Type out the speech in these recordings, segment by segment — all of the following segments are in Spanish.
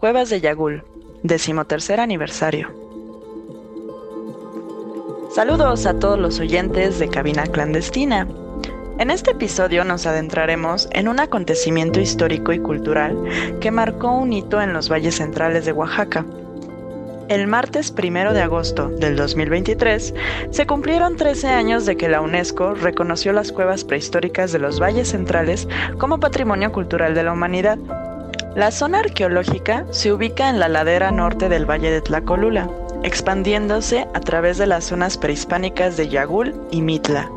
Cuevas de Yagul, decimotercer aniversario. Saludos a todos los oyentes de Cabina Clandestina. En este episodio nos adentraremos en un acontecimiento histórico y cultural que marcó un hito en los valles centrales de Oaxaca. El martes 1 de agosto del 2023 se cumplieron 13 años de que la UNESCO reconoció las cuevas prehistóricas de los valles centrales como Patrimonio Cultural de la Humanidad. La zona arqueológica se ubica en la ladera norte del Valle de Tlacolula, expandiéndose a través de las zonas prehispánicas de Yagul y Mitla.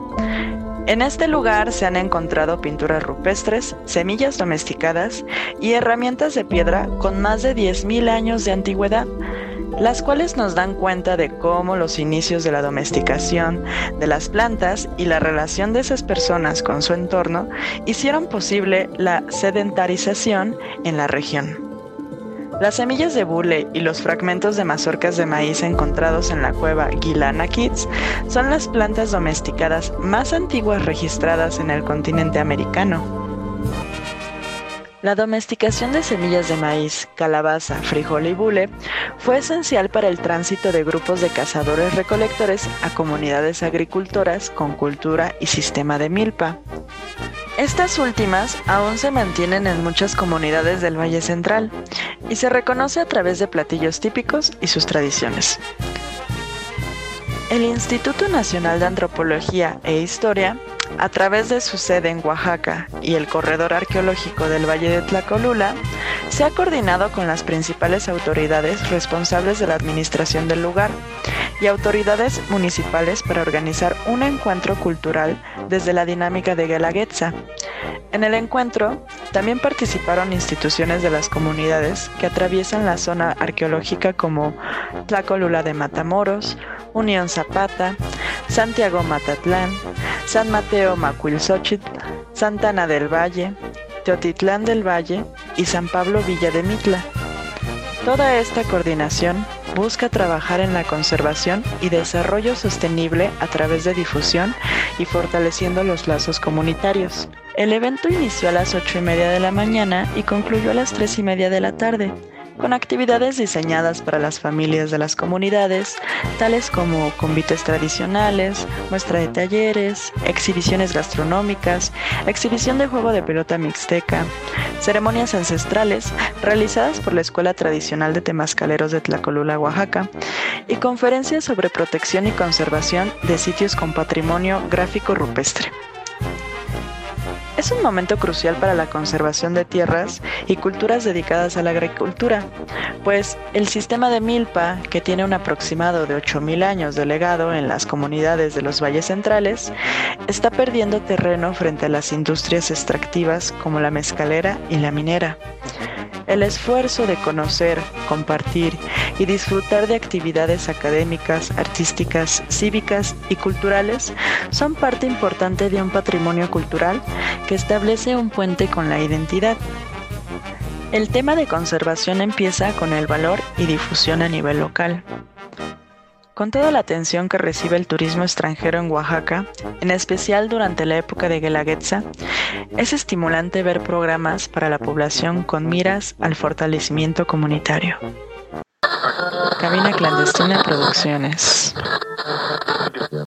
En este lugar se han encontrado pinturas rupestres, semillas domesticadas y herramientas de piedra con más de 10.000 años de antigüedad, las cuales nos dan cuenta de cómo los inicios de la domesticación de las plantas y la relación de esas personas con su entorno hicieron posible la sedentarización en la región. Las semillas de bule y los fragmentos de mazorcas de maíz encontrados en la cueva Gilana Kids son las plantas domesticadas más antiguas registradas en el continente americano. La domesticación de semillas de maíz, calabaza, frijol y bule fue esencial para el tránsito de grupos de cazadores-recolectores a comunidades agricultoras con cultura y sistema de milpa. Estas últimas aún se mantienen en muchas comunidades del Valle Central y se reconoce a través de platillos típicos y sus tradiciones. El Instituto Nacional de Antropología e Historia, a través de su sede en Oaxaca y el Corredor Arqueológico del Valle de Tlacolula, se ha coordinado con las principales autoridades responsables de la administración del lugar y autoridades municipales para organizar un encuentro cultural desde la dinámica de Guelaguetza. En el encuentro también participaron instituciones de las comunidades que atraviesan la zona arqueológica como Tlacolula de Matamoros, Unión Zapata, Santiago Matatlán, San Mateo Macuilxochitl, Santana del Valle, Teotitlán del Valle y San Pablo Villa de Mitla. Toda esta coordinación busca trabajar en la conservación y desarrollo sostenible a través de difusión y fortaleciendo los lazos comunitarios. El evento inició a las 8 y media de la mañana y concluyó a las 3 y media de la tarde con actividades diseñadas para las familias de las comunidades, tales como convites tradicionales, muestra de talleres, exhibiciones gastronómicas, exhibición de juego de pelota mixteca, ceremonias ancestrales realizadas por la Escuela Tradicional de Temascaleros de Tlacolula, Oaxaca, y conferencias sobre protección y conservación de sitios con patrimonio gráfico rupestre. Es un momento crucial para la conservación de tierras y culturas dedicadas a la agricultura, pues el sistema de milpa, que tiene un aproximado de 8.000 años de legado en las comunidades de los valles centrales, está perdiendo terreno frente a las industrias extractivas como la mezcalera y la minera. El esfuerzo de conocer, compartir y disfrutar de actividades académicas, artísticas, cívicas y culturales son parte importante de un patrimonio cultural que establece un puente con la identidad. El tema de conservación empieza con el valor y difusión a nivel local. Con toda la atención que recibe el turismo extranjero en Oaxaca, en especial durante la época de Guelaguetza, es estimulante ver programas para la población con miras al fortalecimiento comunitario. Cabina Clandestina Producciones.